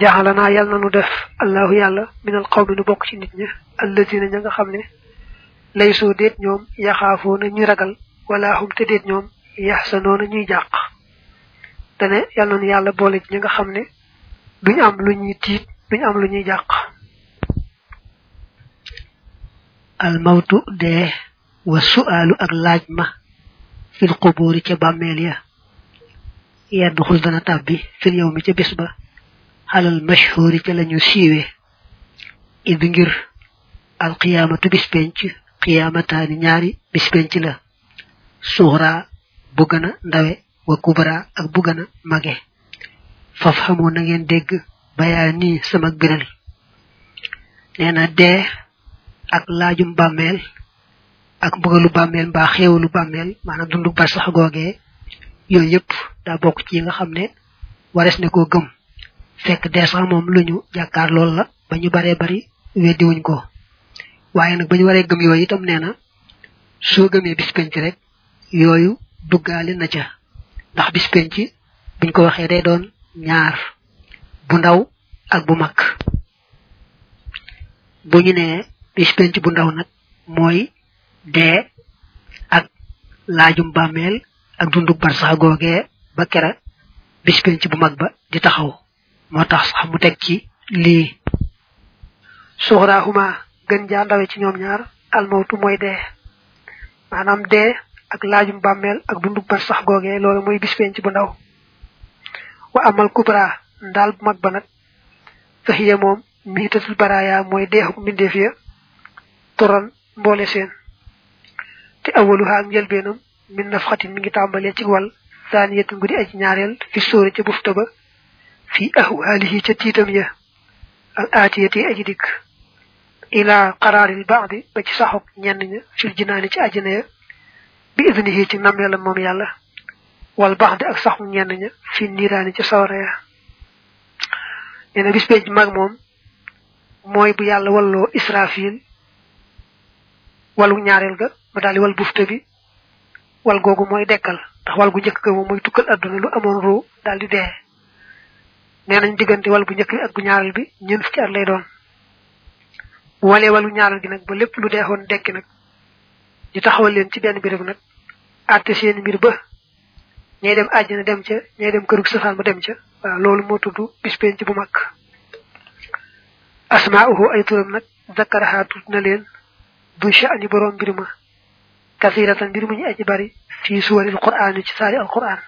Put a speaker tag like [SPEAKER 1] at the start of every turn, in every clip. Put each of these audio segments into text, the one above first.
[SPEAKER 1] جعلنا يلنا ندف الله يلا من القوم نبوك شنجنة الذين نجا خمني ليسوا ديت نيوم يخافون ني رجل ولا هم تديت نيوم يحسنون ني جاق تنى يلنا يلا بولي نجا
[SPEAKER 2] خمني بني عملو ني تيت بني عملو ني جاق الموت ده والسؤال أغلاج ما في القبور كباميليا يدخل دنا تابي في اليوم كبسبه xalal mashhuri ca lañu siiwe. Id ngir al qiyaamatu bis penc qiyaamataani ñaari bis la. Suxra bu gën a wa kubra ak bu gën a faf xamoo na ngeen dégg bayaa nii sama biral nee dee ak laajum bàmmeel ak mbugalu bàmmeel mbaa xéewalu bàmmeel maanaam dundu barsax googee yooyu yëpp daa bokk ci yi nga xam ne wares ne koo gëm. Fekk dee sax moom lu ñu jàkkaar lool la ba ñu baree bari weddiwuñ ko. Waaye nag ba ñu waree gëm yooyu itam nee na soo gëmee bis penc rek yooyu duggaale na ca. Ndax bis penc buñ ko waxee day doon ñaar bu ndaw ak bu mag. Bu ñu nee bis bu ndaw nag mooy dee ak laajum bàmmeel ak dundug bar sax googee ba bis bu mag ba di taxaw moo tax sax mu teg ci lii.
[SPEAKER 1] Suxraahuma gën jaa ndawe ci ñoom ñaar almawtu mooy dee. Maanaam dee ak laajum bàmmeel ak dundu ba sax googee loolu mooy bis penc bu ndaw. Wa amal kubra ndaal bu mag ba nag. Faxiya moom miitatul baraaya mooy deexuk mbindeef ya. Turan mboole seen. Te awaluha ak njëlbeenam min nafxatin mi ngi tàmbalee ci wal saaniyatin gudi aji ñaareel fi sóori ca bufta ba. في أهواله جديد مياه الآتية أجدك. إلى قرار البعض بك صحب في الجنان تأجنية بإذنه تنمي لمم الله والبعض أصحب نيانية في النيران تصورية يعني بسبب مغموم موي بي الله ولو إسرافيل. ولو نيار الغ مدالي والبفتبي والغوغو موي دكال تخوال غجك كو موي تكال أدنى أمون رو. دالي ده nee nañ diggante wal bu njëkk bi ak bu ñaareel bi ñeent fukki at lay doon. Walee walu ñaareel gi nag ba lépp lu deexoon dekki nag ñu taxawal leen ci benn béréb nag àtte seen mbir ba ñay dem àjjana dem ca ñay dem kërug safaan ba dem ca. Waaw loolu tudd bis bu mag. Asmaa'uhu ay na leen du sha'ni borom mbir ma kasiratan mbir mu ñu aji bari fii suwaril qur'aan ci saari al qur'aan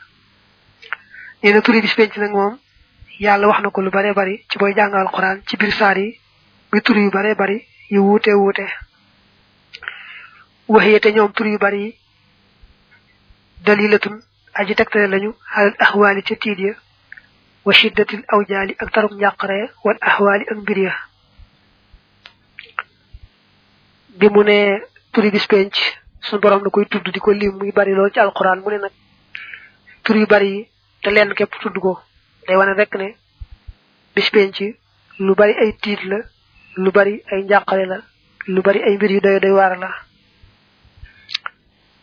[SPEAKER 1] nee na turi bis nag moom yàlla wax na ko lu bare bari ci booy jàng al qur'aan ci biir saar yi muy tur yu bare bari yu wuute wuute. Waxee te ñoom tur yu bari yi dalilatun aji tegtale lañu xalal ahwaali ca tiit ya wa shiddatil awjaali ak taruk njàqare wal ahwaali ak mbir ya. Bi mu ne turi bis penc suñu borom da koy tudd di ko lim muy bari lool ci alquran mu ne nag tur yu bari yi te lenn képp tudd ko. Day wane rek ne bis penc lu bari ay tiit la lu bari ay njàqare la lu bari ay mbir yu doy doy waar la.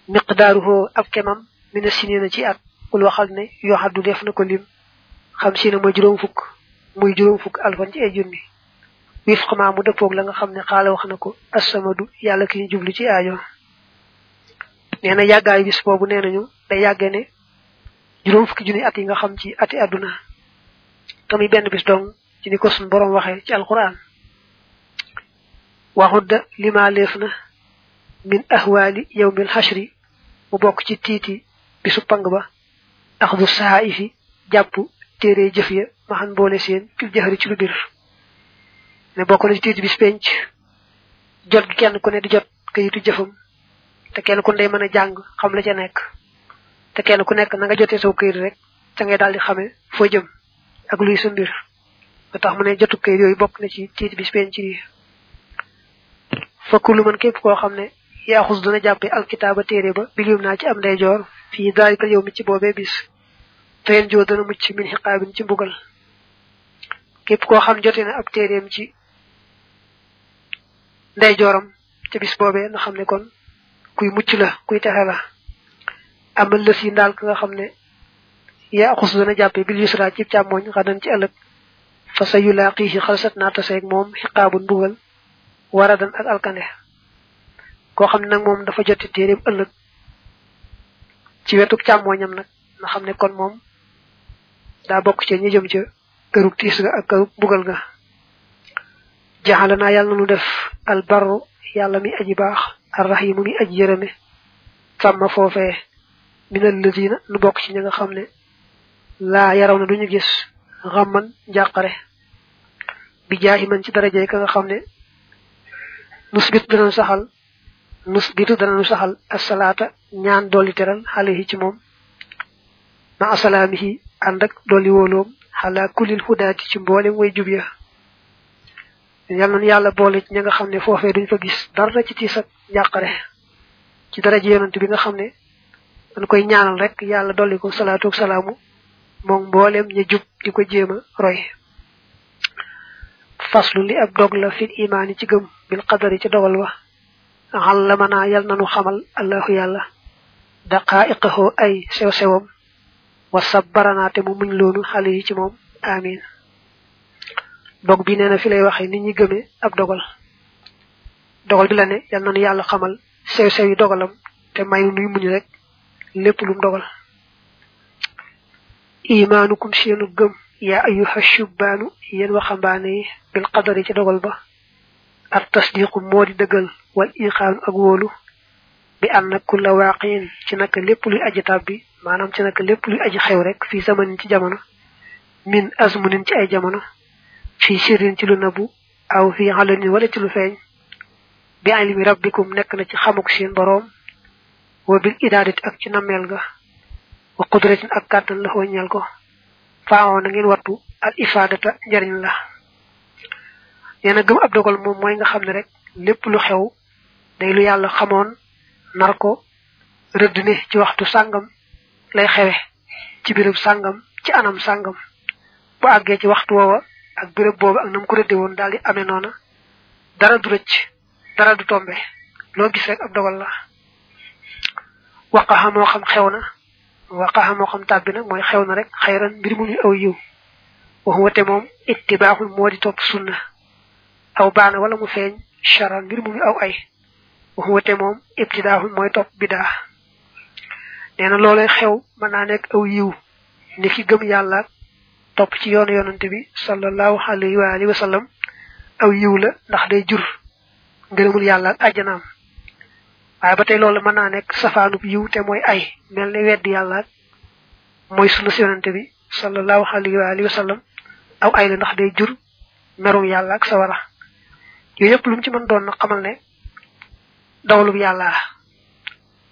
[SPEAKER 1] Miqdaaruhu ab kemam mina sinina ci at kul waxal ne yoo xaddu def na ko lim. Xam si ne mooy juróom fukk muy juróom fukk alfan ci ay junni. Wif xamaa mu dëppoog la nga xam ne xaala wax na ko assamadu yàlla ki ñu jublu ci aajo. Nee na yàggaayu bis boobu nee nañu day yàggee ne juróom fukki junni at yi nga xam ci ati àdduna. Tamuy benn bis dong ci ni ko sun borom waxee ci alquran. Waxudda lima leef na min ahwaali yawmil xashri mu bokk ci tiiti bisu pang ba axdu sahaifi jàpp téere jëf ya maxan boole seen fil jëxëri ci lu bir ne bokk bis penc jot gi kenn ku ne di jot kayitu jëfam te kenn ku ne day mën a jàng xam la ca nekk. Te kenn ku nekk na jotee saw kayit rek ca ngay daal di xamee foo jëm. Ak luy sa mbir. Ba tax mu jotu kayit yooyu bokk na ci tiit bis penc yi. Fakku lu mën képp koo xam ne yaaxus dana jàppe alkitaaba téere ba bilim naa ci am ndeyjoor fii daalikal yow mi ci boobee bis. Feen joo dana min xiqaabin ci mbugal. Képp koo xam jote na ab téereem ci ndeyjooram ca bis boobee na xam ne kon kuy mucc la kuy texe la. Amal lës yi ndaal ka nga xam ne yaaxus dana jàppe bil yusra ci càmmoñ xadan ci ëllëg fa sa yulaqihi xalsat naa taseeg moom xiqaabun mbugal waradan ak alkande koo xam ne nag moom dafa joti téeréem ëllëg. Ci wetuk càmmooñam nag na xam ne kon moom daa bokk ca ñi jëm ca kërug tiis ga ak kërug mbugal ga. Yàlla nu def. Albarru yàlla mi aji baax. Arrahimu mi aji yërëme. Sàmma foofee. Minal lazina nu bokk ci ñi nga xam laa yaraw na duñu gis xamman njàqare bi jaahi man ci daraje ka nga xam ne nusbit dana saxal nusbitu dana nu saxal asalaata ñaan dolli teral xale ci moom ma asalaamihi ànd ak dolli wóoloom xalaa kulil hudaati ci mboolem way jub ya. Yàlla boole ci ña nga xam ne foofee duñ fa gis dara ci tiis ak njàqare. Ci daraje yonent bi nga xam ne dañ koy ñaanal rek yàlla dolli ko salaatu ak salaamu moom mboolem ña jub di ko jéem a roy. Faslu li ab dog la fil imaani ci gëm bil qadari ci dogal wa. Xallamanaa yal nanu xamal allahu yàlla. Daqaa'iqahu ay sew sewam wa sabbaranaate mu muñ loonu xale yi ci moom. Amin. Dog bi nee na fi lay waxe nit ñi gëme ab dogal. Dogal bi la ne yal nanu yàlla xamal sew sew yi dogalam te mayu nuy muñ rek lépp lum dogal. إيمانكم شينكم يا أيها الشبان ينوى خباني بالقدر تدغل به التصديق مولي دغل والإيقان أقوله بأن كل واقعين تنك لبلي أجتابي ما نام تنك لبلي أجي خيرك في زمن تجمنا من أزمن تأي جمنا في شر تلو نبو أو في علن ولا تلو فين. بعلم ربكم نكنا تخمك شين بروم. وبالإدارة أكتنا ملغه wa qudratin ak la ñeel ko faawoon na ngeen wattu al ifaadata njariñ la. Nee na gëm ab dogal moom mooy nga xam ne rek lépp lu xew day lu yàlla xamoon nar ko rëdd ne ci waxtu sàngam lay xewe ci béréb sàngam ci anam sàngam. Bu àggee ci waxtu woowa ak boobu ak nam ko woon daal di dara du rëcc dara du tombe. Loo gis rek ab dogal la. Waqaxa xam xew na waqaxa moo xam tàbbi na mooy xew na rek xayran mbir mu ñu aw yiw wax wate moom ittibaaxul moo di topp sunna aw baana wala mu feeñ charan mbir mu ñu aw ay wax wate moom ibtidaaxul mooy topp bidaa nee na loolee xew mën naa nekk aw yiw ni ki gëm yàlla topp ci yoonu yonante bi sallallahu alayhi wa alihi wa sallam aw yiw la ndax day jur ngërëmul yàlla ak àjjanaam waaye ba tey loolu mën naa nekk safaanub te mooy ay mel ne weddi yàlla mooy sunna si yonante bi sallallahu alayhi wa alihi wa sallam aw ay la ndax day jur merum yàlla ak sawara. Yooyu yëpp lu ci mën doon na xamal ne dawlub yàlla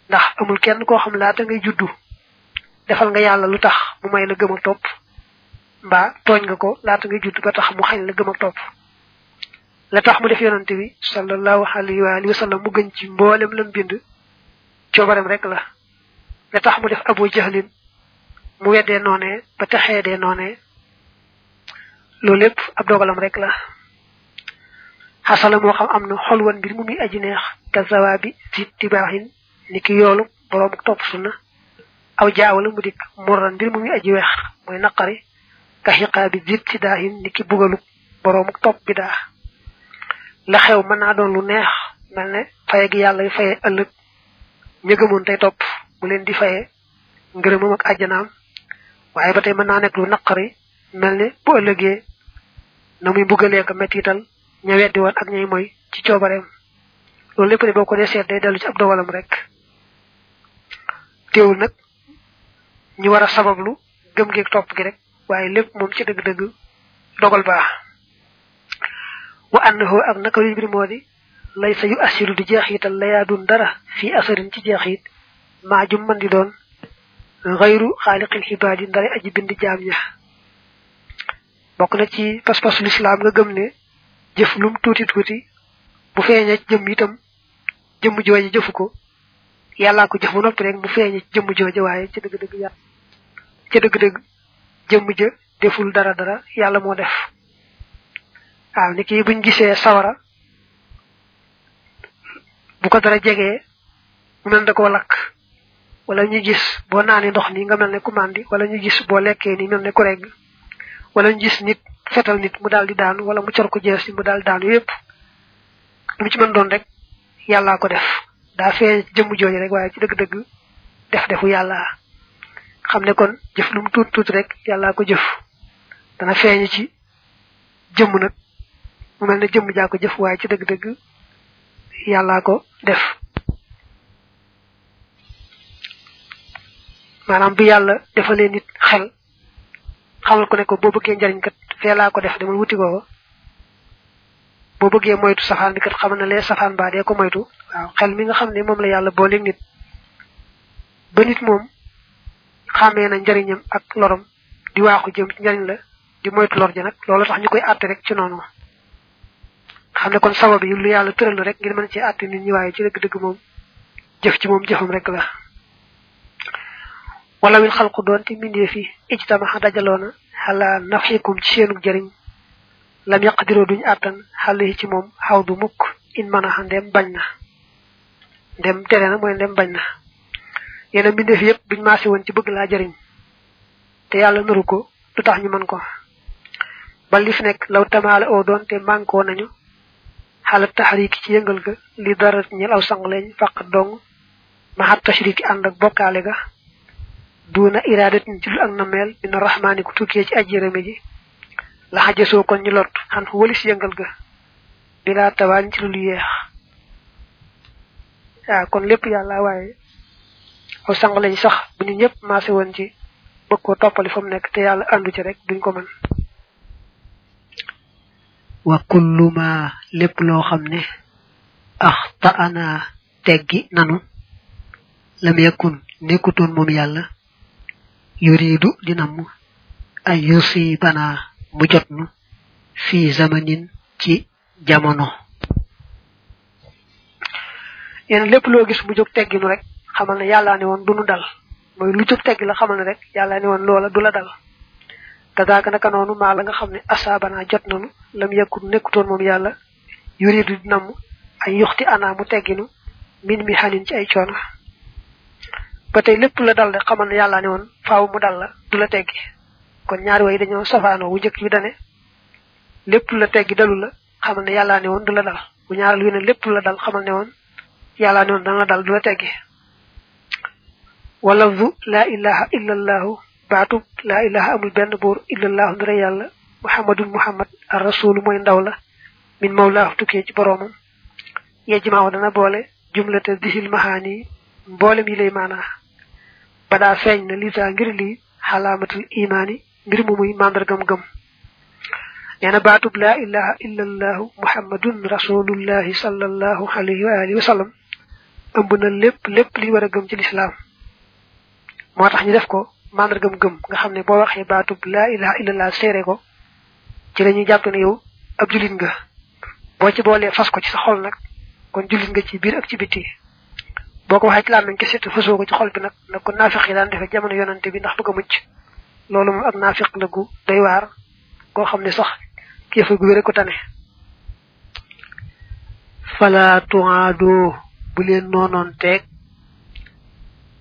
[SPEAKER 1] ndax amul kenn koo xam laata ngay juddu defal nga yàlla lu tax mu may la gëm ak topp mbaa tooñ nga ko laata ngay juddu ba tax mu xañ la gëm ak topp la tax mu def yonante bi sallallahu alayhi wa alihi wa sallam mu gën ci mboolem lam bind. Coobarem rek la. La tax mu def abu jahlin mu weddee noonee ba texee dee noonee loolu lépp ab dogalam rek la. Xasala moo xam am na xolwan mbir mu muy aji neex ka zawaabi fi tibaaxin ni ki yoolu boroom topp sunna. Aw jaawala mu dikk murran mbir mu muy aji weex mooy naqari. Ka xiqaabi zit si daahin ni ki bugalu boroom topp bidaa la xew mën naa doon lu neex mel ne faye gi yàlla faye ëllëg. Ña gëmoon tey topp mu leen di faye ngërëmam ak àjjanaam. Waaye ba tey mën naa nekk lu naqari mel ne bu ëllëgee na muy mbugalee ko mettital ña weddi woon ak ñay mooy ci coobareem. Loolu lépp de boo ko dee seet day dellu ci ab dogalam rek. Teewul nag ñu war a sabablu gëm geeg topp gi rek waaye lépp moom ci dëgg-dëgg dogal baax wa annahu ak naka luy mbir moo di lay sa yu di jeexital layaa dun dara fii asarin ci jeexit maa jum man di doon xayru xaaliqil xibaad yi ndare aji bind jaam ña. Bokk na ci pas-pasu lislaam nga gëm ne jëf lum tuuti tuuti bu feeñee ci jëmm itam jëmm jooje jëfu ko yàllaa ko jëf ba noppi rek mu feeñee ci jëmm jooje waaye ci dëgg-dëgg yàlla ci dëgg-dëgg jëmm ja deful dara dara yàlla moo def waaw ni kii buñ gisee sawara bu ko dara jegee mu mel da koo lakk. Wala ñu gis boo naanee ndox ni nga mel ku wala ñu gis boo lekkee ni mel ne ku regg wala ñu gis nit fetal nit mu daal di daanu wala mu cor ko jees mu daal daanu yépp lu ci mën doon rek yàllaa ko def. Daa fee jëmm jooju rek waaye ci dëgg-dëgg def defu yàlla. Xam ne kon jëf lu mu tuut tuut rek yàllaa ko jëf. Dana feeñ ci jëmm nag mu mel ne jëmm jaa ko jëf waaye ci dëgg-dëgg yàllaa ko def. Maanaam bi yàlla defalee nit xel xamal ko ne ko boo bëggee njariñ kat fee laa ko def demal wuti ko boo bëggee moytu safaan bi kat xamal na lee safaan baa dee ko moytu. Waaw xel mi nga xam ne moom la yàlla booleeg nit. Ba nit moom xàmmee na njariñam ak lorom di waaxu jëm ci njariñ la di moytu lor ji nag loolu tax ñu koy àtte rek ci noonu. Xam ne kon sabab yi lu yàlla tëral rek ngir mën ci àtte nit ñi waaye ci dëgg-dëgg moom jëf ci moom jëfam rek la. Wala wil xalqu doon te mindee fi ijtama dajaloona xala nafikum ci seenu jëriñ lam yaqdiroo duñ àttan xale ci moom xaw du mukk in mën a ndem bañ na. Tere na mooy ndem bañ na. Yéen a mbindeef yépp buñ maase woon ci bëgg laa jëriñ te yàlla naru ko du tax ñu mën ko. Ba li fi nekk law tamaale oo doon te nañu xala taxariki ci yëngal ga li dara ñel aw sang leñ faq dong maxat tashriki ànd ak bokkaale ga. Duuna iradatin ci ak nameel dina rahmaani ku tukkee ci aji yërëme ji. La xajasoo kon ñu lot fu walis yëngal ga. Bilaa tawaañ ci lu yeex. Waaw kon lépp yàlla waaye aw sang lañ sax bu ñu maase woon ci bëgg koo toppali fa mu nekk te yàlla àndu ci rek duñ ko mën
[SPEAKER 2] wa kullu ma lépp loo xam ne axta ana teggi nanu lam yakun nekkutoon moom yàlla yuridu dinam ay yusibana mu jotnu fi zamanin ci jamono.
[SPEAKER 1] Yéen lépp loo gis mu jóg tegginu rek xamal ne yàlla ne woon du nu dal. Mooy lu jóg teggi la xamal ne rek yàlla ne woon loola du la dal kadaaka naka noonu maa la nga xam ne asaabana jot nanu lam yakun nekkutoon moom yàlla yuridu dinam ay yuxti ana mu tegginu min mi xanin ci ay coono. Ba tey lépp la dal de xamal ne yàlla ne woon la du la teggi. Kon ñaari way dañoo safaanoo wu njëkk bi dane lépp la teggi dalu la xamal yàlla ne woon dal. Bu ñaaral wi ne lépp la dal xamal ne woon yàlla ne woon dana dal du la teggi. Wala du laa ilaha illa baatub laa ilaha amul benn illa allahu ndira yàlla muhammadun muhammad ar rasulu mooy ndaw la min mawlaahu tukkee ci boroomam yejjimaaw dana boole jumlata disil mahaani mboolem yi lay maanaa badaa feeñ na lisa ngir lii xalaamatul imaani mbir mu muy màndargam gëm nee na baatub laa ilaha illa allahu muhammadun rasulullahi sallallahu alayhi wa alihi wa sallam ëmb na lépp lépp li war a gëm ci lislaam moo tax ñu def ko màndargam gëm nga xam ne boo waxee baatub laa ilaha illa allah seere ko ci lañuy jàpp ne yow ab julit nga. Boo ci boolee fas ko ci sa xol nag kon julit nga ci biir ak ci biti. Boo ko waxee ci làmmiñ kese te fasoo ko ci xol bi nag nag ko naafiq yi daan defee jamono yonante bi ndax bëgg a mucc. Loolu moom ak naafiq la gu doy waar koo xam ne sax kéefa gu wére ko tane.
[SPEAKER 2] Fala tuaadoo bu leen noonoon teeg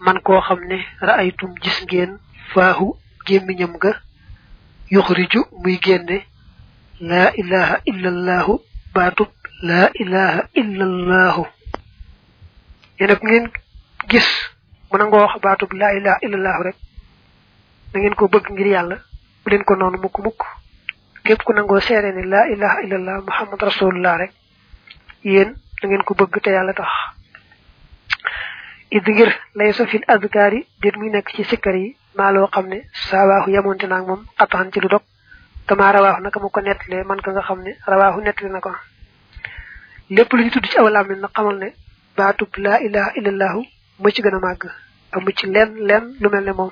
[SPEAKER 2] man koo xam ne ra'aytum gis ngeen faahu gémmiñam ga yuxriju muy génne laa ilaha illa allahu baatub laa ilaha illa allahu
[SPEAKER 1] yéen ngeen gis mu nangoo wax baatub laa ilaha illallahu rek da ngeen ko bëgg ngir yàlla bu leen ko noonu mukk mukk. Képp ku nangoo seere ne laa ilaha illallah muhammad rasulullah rek yéen da ngeen ko bëgg te yàlla tax id ngir laysa fil adkaari déet muy nekk ci sikkar yi maa loo xam ne saawaaxu yamonte naag moom ataxan ci lu dog kama rawaaxu naka mu ko nettalee man ka nga xam ne rawaaxu nettali na ko. Lépp lu ñu tudd ci aw làmmiñ na xamal ne baatub laa ilaha illallahu mu ci gën a màgg amu ci lenn lenn lu mel ne moom.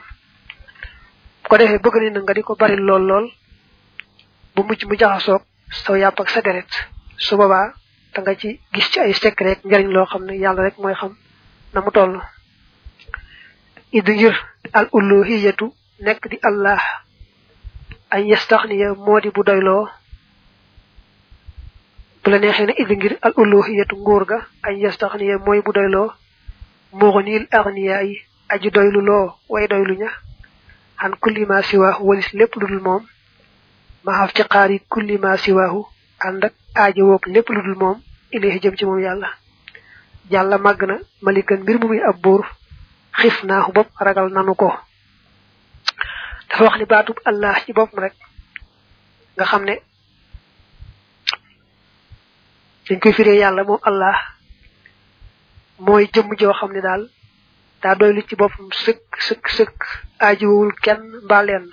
[SPEAKER 1] Bu ko defee bëgg na nga di ko bari lool lool bu mucc mu jaxasoog saw yàpp ak sa deret su boobaa da nga ci gis ci ay secret rek njariñ loo xam ne yàlla rek mooy xam na mu toll id ngir al uluhiyatu nekk di allah. Ay yastaxniya moo di bu doyloo. Bu la neexee ne ngir al uluhiyatu nguur ga ay yastaxniya mooy bu doyloo. Muxnil agniya yi aji doylu loo way doylu ña. An kulli ma siwa walis lépp lu dul moom. Ma haftiqari kulli ma siwahu and ak wok lepp ludul mom ilahi jëm ci mom yalla yalla magna malikan mbir mu muy ab bur xifnaahu bopp ragal nanu ko. Dafa wax ni baatub allah ci bopp rek nga xam ne dañ koy firé yàlla moom allah moy jëm ne daal dal da doylu ci bopum sëkk sëkk sëkk aajiwul kenn mbaa leen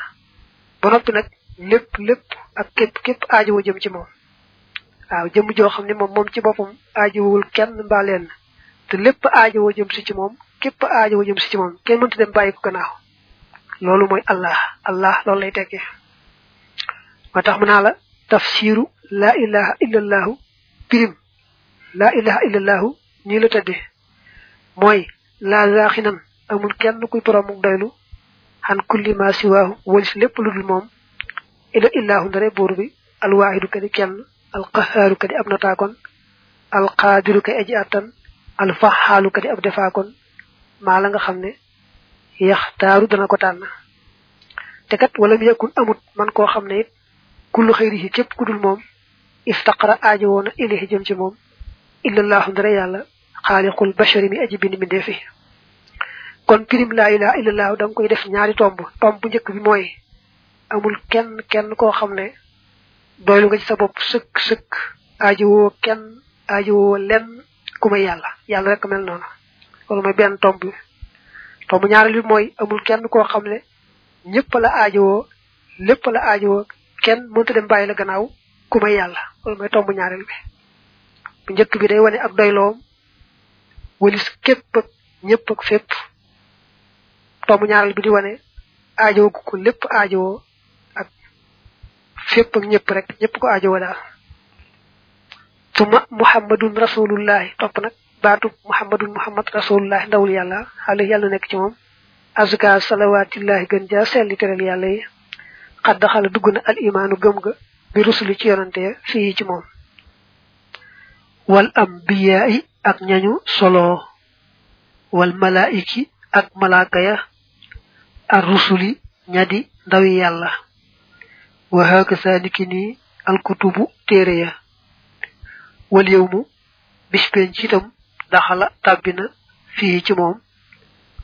[SPEAKER 1] ba noppi nag lépp lépp ak képp képp aajiwo jëm ci moom. Waaw jëm joo xam ne moom moom ci boppam aajowul kenn mbaa te lépp aajiwo jëm si ci moom képp aajiwo jëm si ci moom kenn mënta dem bàyyi ko gannaaw. Loolu mooy allah allah loolu lay tekkee. Moo tax mu naa la tafsiru laa ilaha illallahu pirim laa ilaha illallahu nii la tëddee. Mooy la zaxinan amul kenn kuy borom doylu xan kulli ma siwahu walis lépp ludul mom ila illahu ndare bur bi al wahidu kadi kenn al qahharu kadi ab nata kon al qadiru kay aji atan alfaxaalu kati ab defaa kon maa la nga xam ne yaxtaaru dana ko tànn. Te kat wala mu yëkkun amut man koo xam ne it kullu xëyri yi képp ku dul moom iftaqara aajo woon a ilahi jëm ci moom illallahu ndara yàlla xaaliqul bashari mi aji bind mi ndeefi kon pirim laa ilaha illallahu da koy def ñaari tomb. Tomb bu njëkk bi mooy amul kenn kenn koo xam ne doylu nga ci sa bopp sëkk sëkk aajo woo kenn aajo woo lenn ku may yàlla. Yàlla rek mel noonu. Loolu mooy benn tomb tomb ñaareel bi mooy amul kenn koo xam ne ñëpp la aaji woo lépp la aaji woo kenn mënta dem bàyyi la gannaaw ku may yàlla. Loolu tomb ñaareel bi. Bu njëkk bi day wane ak doyloom walis képp ak ñëpp ak fépp. Tomb ñaareel bi di wane aajoo ko lépp aajoo ak fépp ak rek. Ñëpp ko aajoo daal. Tuma muhammadun rasulullah. Topp nag baatu muhammadun muhammad rasulullah ndawul yàlla. Xale yàlla nekk ci moom. Azka salawatillahi gën jaa selli teral yàlla yi. Xad daxala dugg na al imaanu gëm ga bi rusuli ci yonante fii ci moom. Wal ambiyaai ak ñañu solo. Wal malaiki ak malaaka ya. Ar rusuli ñadi ndawi yàlla. Wa hakasa niki ni al kutubu téere ya wal yawmu bis penc itam daxala fii ci moom.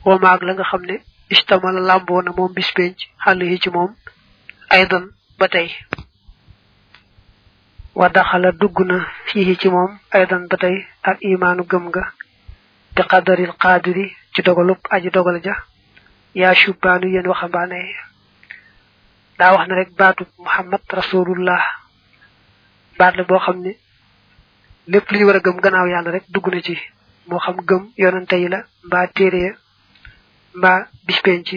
[SPEAKER 1] wa maag la nga xam ne istamala làmboo na moom bis penc xàll yi ci moom aydan ba tey. wa daxala dugg na fii ci moom aydan ba tey ak imaanu gëm nga bi qadaril qadiri ci dogalub aji dogal ja. yaa shubbaanu yéen waxambaane. daa wax ne rek baatu muhammad rasulullah baat la boo xam ne lépp li ñu war a gëm gannaaw yàlla rek dugg na ci moo xam gëm yonante yi la mbaa téere ya mbaa bispenc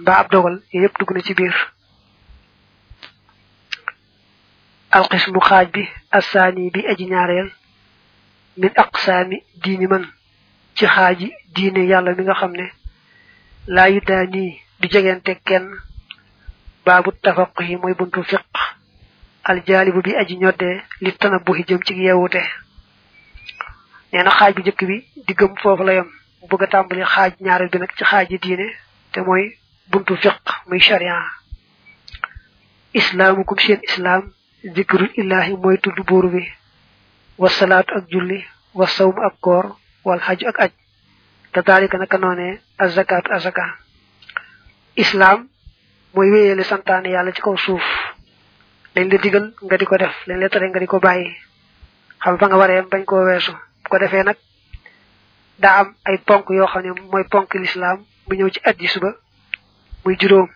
[SPEAKER 1] mbaa ab dogal yooyu yëpp dugg na ci biir. Alqismu xaaj bi assaani bi aji ñaareel min aqsaami diini man ci xaaji diine yàlla mi nga xam ne laa yu daa nii du jegante kenn baabu tafaq yi mooy buntu fiq aljaalibu bi aji ñoddee li tana buxi ci yeewute. Nee na xaaj bu njëkk bi di gëm foofu la yam mu bëgg tàmbali xaaj ñaareel bi nag ci xaaji diine te mooy buntu fiq muy sharia. Islaamukum seen islaam zikrul illahi mooy tudd buur bi. Wasalaatu ak julli wasawmu ak koor wal xaju ak aj. Te daalika naka noonee azakaatu azaka islaam mooy wéyale santaane yàlla ci kaw suuf. Lañ la digal nga di ko def. Lañ la tere nga di ko bàyyi. Xam fa nga waree bañ koo weesu. Bu ko defee nag daa am ay ponk yoo xam ne mooy ponk lislaam bu ñëw ci addis ba muy juróom.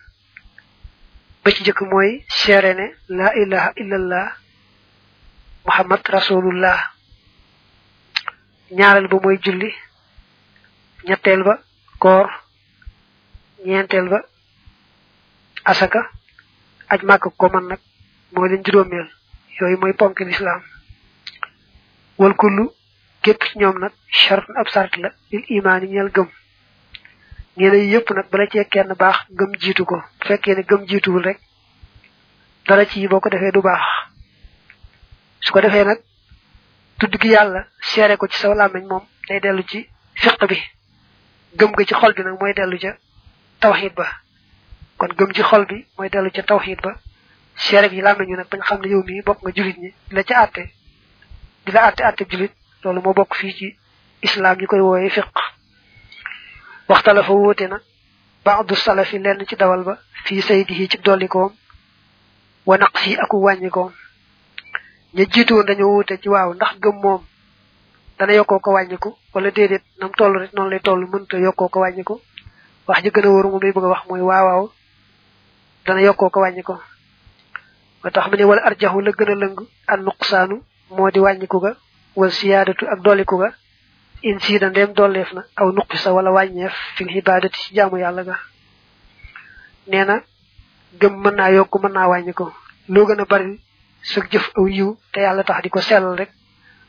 [SPEAKER 1] Ba ci jëkk mooy seere ne la ilaha illallah muhammad rasulullah ñaareel ba mooy julli. Ñetteel ba koor. Ñeenteel ba asaka. Aj màkk ko man nag mooy leen juróomeel. Yooyu mooy ponk lislaam. Wal kullu képp ci ñoom nag chart ab sart la lil imaan yi ñeel gëm. Ñeneen yëpp nag bala cee kenn baax gëm jiitu ko. Fekkee ne gëm jiituwul rek dara ci boo ko defee du baax. Su ko defee nag tudd gi yàlla seere ko ci sa làmmiñ moom day dellu ci fiq bi. Gëm ga ci xol bi nag mooy dellu ca tawxid ba. Kon gëm ci xol bi mooy dellu ca tawxid ba seere yi lamé ñu nak bañ xam ne yow mi bokk nga julit ñi la ci atté di la atté atté julit loolu moo bokk fii ci islam ñu koy wooye fiq waxtala fa wóote na baadu salafi lenn ci dawal ba fii saydihi ci dollikoom wa naqsi aku wàññikoom. Ña jiitu woon dañoo ci waaw ndax gëm moom dana yokkoo ko wàññiku wala déedéet nam toll rek noonu lay toll mënta yokkoo ko wàññiku. Wax ji gën a wóoru moom lay bëgg wax mooy waaw waaw dana yokkoo ko wàññiku ba tax mu ne wala arjaxu la gën a lëng an nuqsaanu moo di wàññiku ga wal siyaadatu ak dolliku ga. In siida ndem dolleef na aw nuqisa wala wàññeef fil xibaadati ci jaamu yàlla ga. Nee na gëm mën naa yokk mën naa wàññi ko. Loo gën a bari sa jëf aw yiw te yàlla tax di ko sellal rek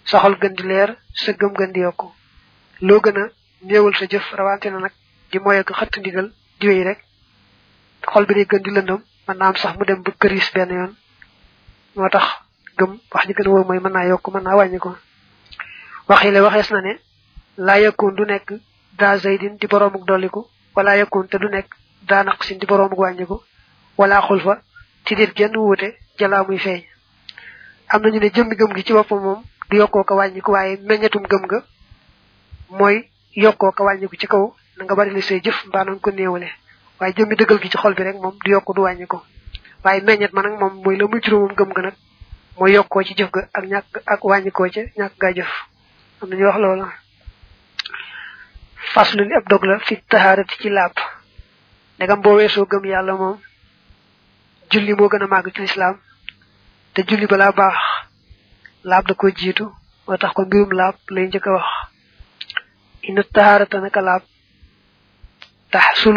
[SPEAKER 1] sa xol gën di leer sa gëm gën di yokku. Loo gën a néewal sa jëf rawante na nag di moy ak xëtt ndigal di wéy rek xol bi day gën di lëndëm mën naa am sax mu dem ba këris benn moo tax gëm wax ji gën mooy mën naa yokk mën naa wàññi ko waxile waxees na ne laa yakun du nekk daa zaydin di boroomuk dolliku wala yakun te du nekk daa naqsin di boroomuk wàññiku wala xulfa ci dit genn wuute jalaa muy feeñ. Am nañu ne jëmmi gëm gi ci boppam moom du yokkoo ko wàññiku waaye meññatum gëm nga mooy yokkoo ko wàññiku ci kaw na nga bari li say jëf mbaa na nga ko néewale. Waaye jëmmi dëggal gi ci xol bi rek moom du yokk du wàññiku. Waaye meññat ma nag moom mooy la muy juróomam gëm nga nag mooy yokkoo ci jëf ga ak ñàkk ak wàññikoo ca ñàkk gaa jëf. Am nañu wax loolu. Faslu li ab dog la fi taharati ci laab. Ndegam boo weesoo gëm yàlla moom julli moo gën a màgg ci lislaam. Te julli balaa baax laab da ko jiitu moo tax ko mbirum lay njëkk a wax. Ina taharata naka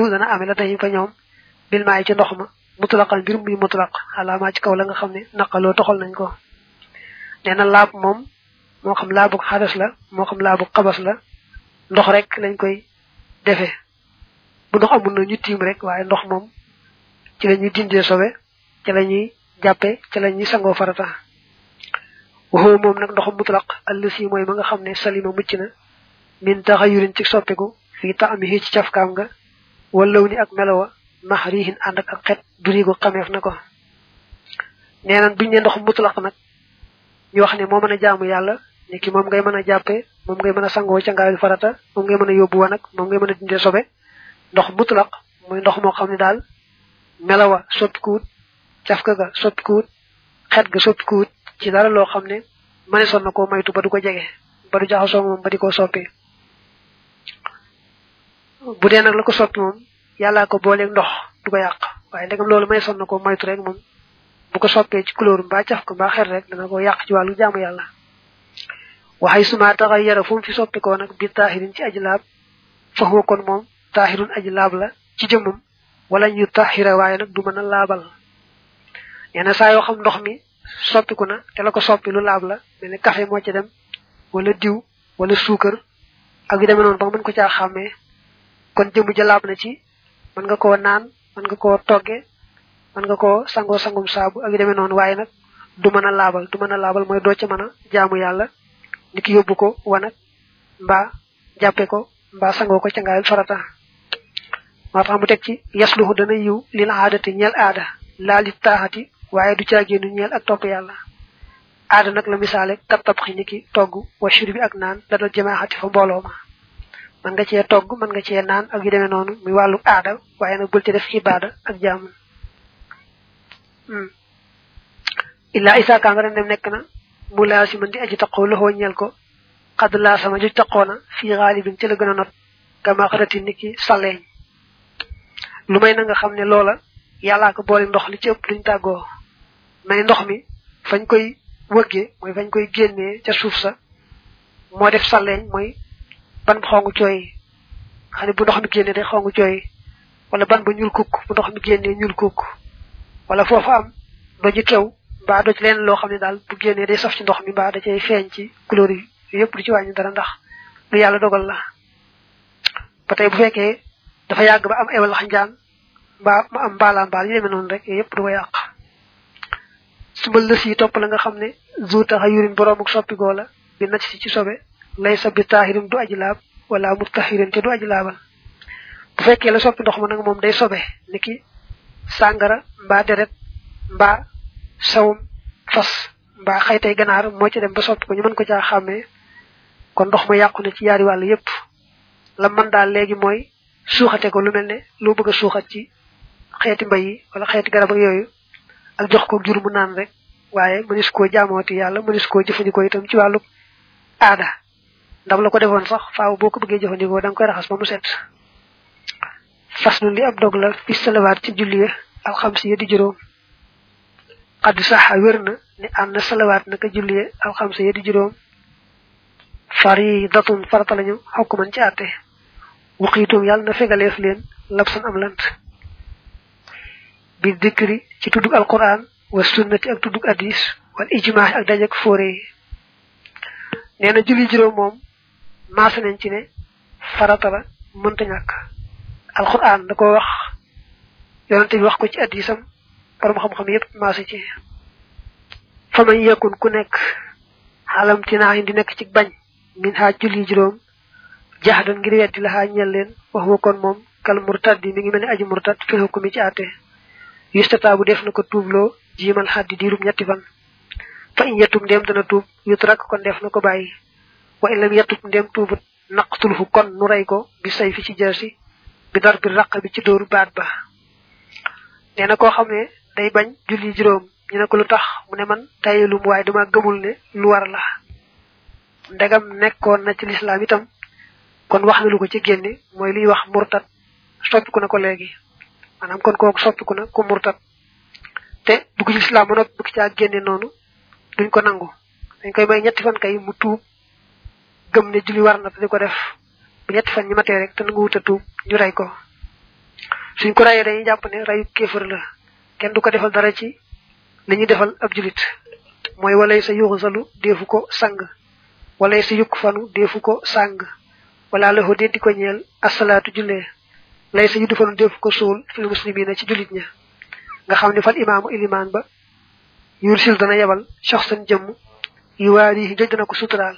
[SPEAKER 1] dana ame la dañu fa ñoom bil maay ci ndox mutlaqan a muy mutlaq alaamaa ci kaw la nga xam ne naqaloo toxal nañ ko. Nee na laab moom moo xam laabu xadas la moo xam laabu xabas la ndox rek lañ koy defee bu ndox amul na ñu tiim rek waaye ndox moom ci la ñuy dindee sobe ci la ñuy jàppe ci la ñuy sangoo farata. Waxoo moom nag ndoxum mutlaq allësi mooy ma nga xam ne salima mucc na min taxayurin ci soppiku fii taamihi ci cafkaam nga wallaw ni ak melowa max riixin ànd ak ak xet durigo xameef na ko. Nee nan buñ ne ndox mutlaq nag ñu wax ne moo mën a jaamu yàlla ni ki moom a jàppe moom ngay mën a sangoo ca ngaayul farata moom ngay mën a yóbbu wanag moom ngay mën a dindee sobe. Ndox mutlaq muy ndox moo xam ne daal melawa soppikuwut cafka ga soppikuwut xet ga soppikuwut ci dara loo xam ne mëneesoon na koo maytu ba du ko jege ba du jaxasoo moom ba di koo soppi bu dee nag la ko soppi yàllaa ko booleeg ndox du ko yàq. Waaye ndegam loolu mëneesoon na koo maytu rek moom bu ko soppee ci couleur mbaa caf ko mbaa xet rek dana ko yàq ci wàllu jaamu yàlla. Waxay suma taxay yara fu fi soppikoo nag bi taaxirin ci aji laab fa huwa kon moom taaxirun aji laab la ci jëmmam. Wala ñu taxira waaye nag du mën a laabal. Nee na saa yoo xam ndox mi soppiku na te la ko soppi lu laab la mel café moo ci dem wala diw wala suukar ak yu demee noonu ba mën ko caa xàmmee. Kon jëmm ja laab na ci mën nga koo naan mën nga koo togge mën nga koo sangoo sangum saabu ak yu demee noonu. Waaye nag du mën a du mën a laabal mooy doo ca jaamu yàlla. Ni ki yóbbu ko wanag mbaa jàppe ko mbaa sangoo ko ca ngaayal farata. Moo tax mu teg ci yasluhu dana yiw lil aadati ñeel aada. Laa li taaxati waaye du ñeel ak topp yàlla. Aada nag la misaale kat tabxi ki togg wa shur bi ak naan la dal jamaaxati fa ma mën nga cee togg mën nga cee naan ak yu demee noonu muy wàllu aada waaye nag bul ci def ibaada ak jaamu. Illa isa nga dem nekk na mu laa si mën di aji taqoo loxoo ñeel ko xadd laa sama ju taqoona fii xaalibin ci la gën a not kama xarati ni ki saleeñ lu may na nga xam ne loola yàllaa ko boole ndox li ci ëpp luñ tàggoo. May ndox mi fañ koy wëggee mooy fañ koy génnee ca suuf sa moo def saleeñ mooy ban bu xongu cooy xam ne bu ndox mi génnee day xongu cooy wala ban ba ñuul kukk bu ndox mi génnee ñuul kukk wala foofu am doji kew mbaa doj leen loo xam ne daal bu génnee day saf ci ndox mi mbaa da cay feeñ ci couleur yi. Yëpp du ci wàññi dara ndax lu yàlla dogal la. Ba tey bu fekkee dafa yàgg ba am ewal xanjaan mbaa ma am mbaal yu demee noonu rek yëpp du ko yàq. Su ma lës yi topp la nga xam ne zu taxa yurin boroom ak soppigoo la bi nacc ci sobe lay sa bi taaxirim du aji laab wala mu taxirin te du aji bu fekkee la soppi ndox ma nag moom day sobe ni ki sàngara mbaa deret mbaa sawum fas mbaa xaytay ganaar moo ci dem ba soppi ko ñu mën ko caa xàmmee. Kon ndox ma yàqu na ci yaari wàll yépp. La man daal léegi mooy suuxate ko lu mel ne loo bëgg a suuxat ci xeeti mbay yi wala xeeti garab ak yooyu ak jox ko jur mu naan rek. Waaye mënis koo jaamooti yàlla mënis koo jëfandikoo itam ci wàllu aada ndam la ko defoon sax faaw boo ko bëggee jëfandikoo da nga koy raxas ba mu set. Fas nu li ab dog la fi salawaat ci julli alxamsi ya di juróom. Xaddi saxa wér na ni ànd na salawaat naka julli alxamsi ya di juróom. Faridatun farata lañu xokkuman ci àtte. Waxiitum yàlla na fegaleef leen labsan am lant. Bi dikri ci tuddug alquran wa sunnati ak tuddug hadis wal ijmaa ak dajak fóore yi. Nee na julli juróom moom maasa nañ ci ne farata la mënta ñàkk. Alquran da ko wax yonante bi wax ko ci hadisam borom xam-xam yépp maasa ci. Fa man yakun ku nekk xalam tinaa di nekk ci bañ min ha julli juróom jahdan ngir la ha ñel leen wax wa kon moom kal murtad mi ngi mel aji murtad fi hukumi ci àtte yustata bu def na ko tuubloo jiimal xaddi diirub ñetti fan. Fa in ndem dana tuub yutrak kon def na ko wa in lam yettub ndem tuubut naqtulhu kon nu rey ko bi say fi ci jeesi bi dar bi raq bi ci dóoru baat ba. Nee na koo xam ne day bañ julli juróom ñu ne ko lu tax? Mu ne man tayelum waaye dama gëmul ne lu war la. Ndegam nekkoon na ci lislaam itam kon wax na lu ko ci génne mooy liy wax murtat soppiku na ko léegi. Maanaam kon kooku soppiku na ku murtat te dugg ci lislaam ba noppi bëgg caa génne noonu duñ ko nangu. Dañ koy may ñetti fan kay mu tuub gëm ne julli war na te di ko def. Bu ñetti fan ñi matee rek te nangu wuta tuub ñu rey ko. Suñ ko reyee dañuy jàpp ne reyu kéefër la. Kenn du ko defal dara ci ñuy defal ab julit. Mooy walay sa yuuxu salu deefu ko sang. Walay sa yukk fanu deefu ko sàng wala la dee di ko ñeel asalaatu jullee lay sa yuddu fanu ko suul fil muslimina ci julit ña. Nga xam ne fal imaamu ilimaan ba yursil dana yebal soxsan jëmm yu waari joj dana ko suturaal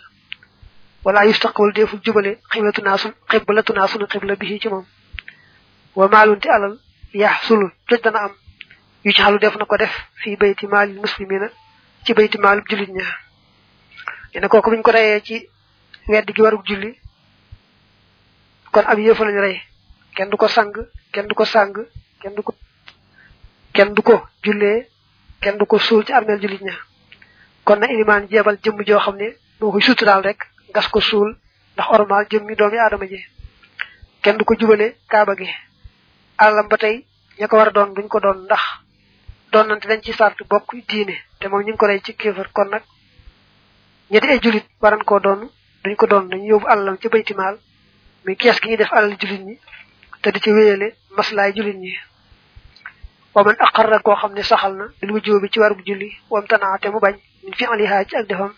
[SPEAKER 1] wala yustaqbal deeful jubale xiblatu naa sun xiblatu naa sunu xibla bi ci moom wa maalunti alal yax sulu joj dana am yu ci xalu def na ko def fii bayti maalil muslimina ci bayti maalub julit ña ne kooku buñ ko reyee ci wedd gi warug julli kon ab yëfa lañu rey kenn du ko sang kenn du ko sang kenn du ko kenn du ko jullee kenn du ko suul ci armeel jullit ña kon na ilimaan jeebal jëmm joo xam ne moo koy suturaal rek gas ko suul ndax ormal jëmmi doomi aadama ji. Kenn du ko jubale kaaba gi. Alalam ba tey ña ko war doon duñ ko doon ndax doon nante dañ ci sart bokk diine te moom ñu ngi ko rey ci kéefar kon nag ñetti ay julit waran koo doon duñ ko doon dañu yóbbu alalam ci baytimaal muy kees gi ñuy def alal julit ñi te di ci wéyale maslaay julit ñi. Wa man aqarra koo xam ne saxal na bil wujjóo bi ci warug julli wam tanaate mu bañ min fi alihaa ci ak defam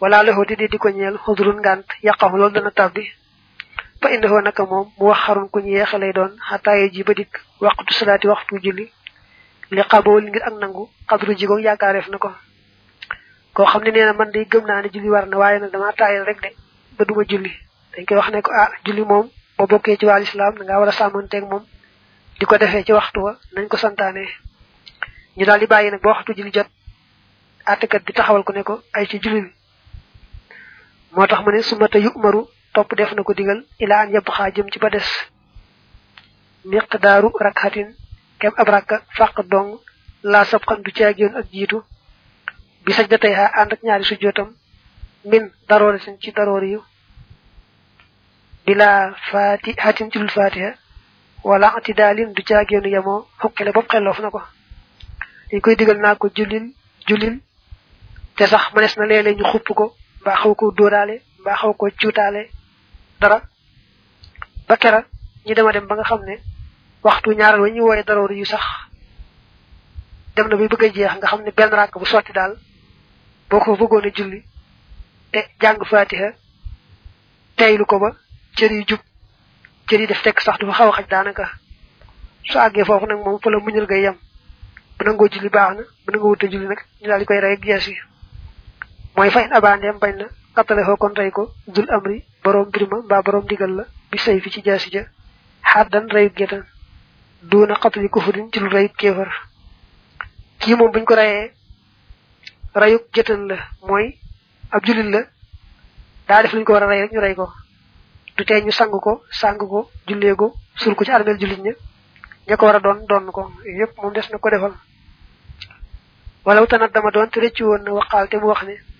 [SPEAKER 1] wala loxo di di ko ñeel xudrun ngànt yàqamu loolu dana tabbi fa indahoo naka moom mu wax xarun ku ñu yeexe lay doon xataaye ji ba dikk waxtu salaati waxtu julli. Li li ngir ak nangu xadru jigoog yaakaareef na ko. Koo xam ne nee na man day gëm naa ne julli war na dama taayal rek de ba duma julli. Dañ koy wax ne ko ah julli moom boo bokkee ci wàll islam da ngaa war a sàmmanteeg moom. Di ko defee ci waxtu wa nañ ko santaane. Ñu daal di bàyyi nag ba waxtu julli jot àttekat bi taxawal ko ne ko ay ci julli moo tax mu ne su mata yu umaru topp def na ko digal ilaa an xaa jëm ci ba des. Miqdaaru rakxatin kem ab rakka fàq dong laa sab xan du caag yoon ak jiitu. Bi ànd ak ñaari sujjootam min daroori sin ci daroori yu. Bila fatihatin ci dul fatiha wala atidaalin du caag yoonu yemoo xukkile bopp xelloof na ko. Dañ koy digal naa ko jullil jullil te sax mënees na léeg-léeg ñu xupp ko mbaa xaw ko dóoraale mbaa xaw ko cuutaale dara. Ba kera ñi dema dem ba nga xam ne waxtu ñaaral wa ñu wooye daroor yu sax. Dem na bay bëgg a jeex nga xam ne benn ràkk bu sotti daal boo ko bëggoon a julli te jàng fatiha teylu ko ba cër yi jub cër yi def tekk sax du fa xaw a xaj daanaka. Su àggee foofu nag moom fa la muñal ngay yem. Bu nangoo julli baax na bu nangoo wuta julli nag ñu daal di koy rey ak yi mooy fayin abandeem bañ na xattale foo kon rey ko dul amri boroom birima mbaa boroom digal la bi say fi ci jaasi ja xaddan reyu gétan duuna xattali kufurin ci reyu kéefar. Kii moom buñ ko reyee rayuk jëtan la mooy ab julit la daa def luñ ko war a rey rek ñu rey ko. Du tee ñu sang ko sang ko jullee ko sul ko ci armeel julit ko war a doon doon ko. Yépp moom des na ko defal. Wala tanat dama doon te rëccu woon na waxaal te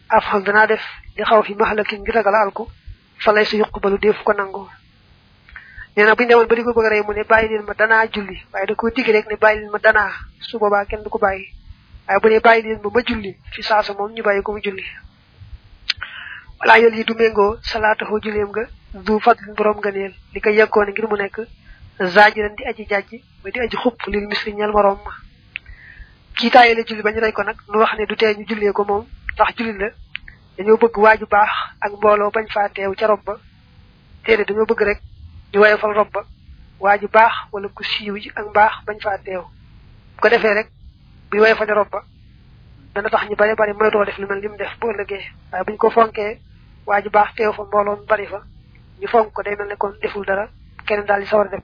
[SPEAKER 1] afxal danaa def li xaw fi maxalakin ngir ragal alku fa lay sa yuqbalu def ko nangu nee na bu ñu demoon ba di ko bëgg a rey mu ne leen ma danaa julli waaye da koo digg rek ne leen ma danaa su boobaa kenn du ko bàyyi waaye bu ne leen ma julli fi saasa moom ñu bàyyi ko mu julli wala yel yi du méngoo salaataxoo julleem nga du fadlin borom nga neel li ko yeggoone ngir mu nekk zaajiran di aji jàjji ba di aji xupp lil misri ñal morom ma kii taaye la julli bañ rey ko nag nu wax ne du tee ñu jullee ko moom ndax julli la dañoo bëgg waaju baax ak mbooloo bañ faa teew ca rob ba. Téere dañoo bëgg rek ñu waye fal rob ba. Waaju baax wala ku siiw ci ak mbaax bañ faa teew. Ko defee rek bu waye fal rob ba dana tax ñu bari bari moytoo def lu mel ni mu def bu ëllëgee. Waaye buñ ko fonkee waaju baax teew fa mbooloo mu bari fa ñu fonk ko day mel ne kon deful dara keneen daal di sawar def